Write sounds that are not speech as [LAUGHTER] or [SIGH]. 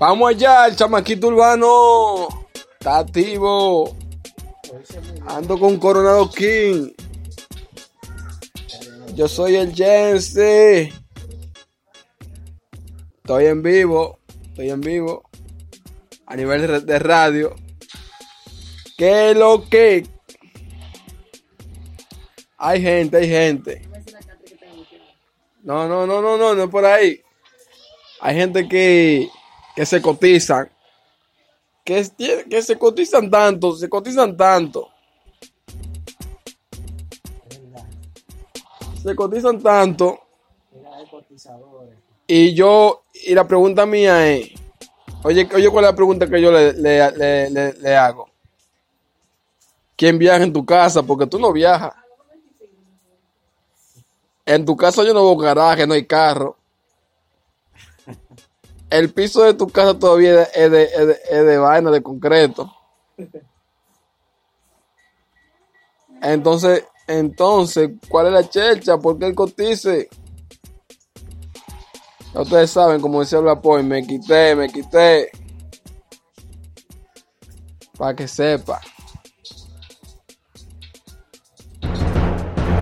Vamos allá, el chamaquito urbano. Está activo. Ando con Coronado King. Yo soy el Jense. Estoy en vivo. Estoy en vivo. A nivel de radio. ¿Qué es lo que? Hay gente, hay gente. No, no, no, no, no, no es por ahí. Hay gente que, que se cotizan. Que, que se cotizan tanto, se cotizan tanto. Se cotizan tanto. Y yo, y la pregunta mía es, oye, oye, ¿cuál es la pregunta que yo le, le, le, le hago? ¿Quién viaja en tu casa? Porque tú no viajas. En tu casa yo no veo garaje, no hay carro. [LAUGHS] El piso de tu casa todavía es de, es de, vaina, de concreto. Entonces, entonces, ¿cuál es la checha? ¿Por qué el cotice? Ustedes saben, como decía Blapoy, me quité, me quité. Para que sepa.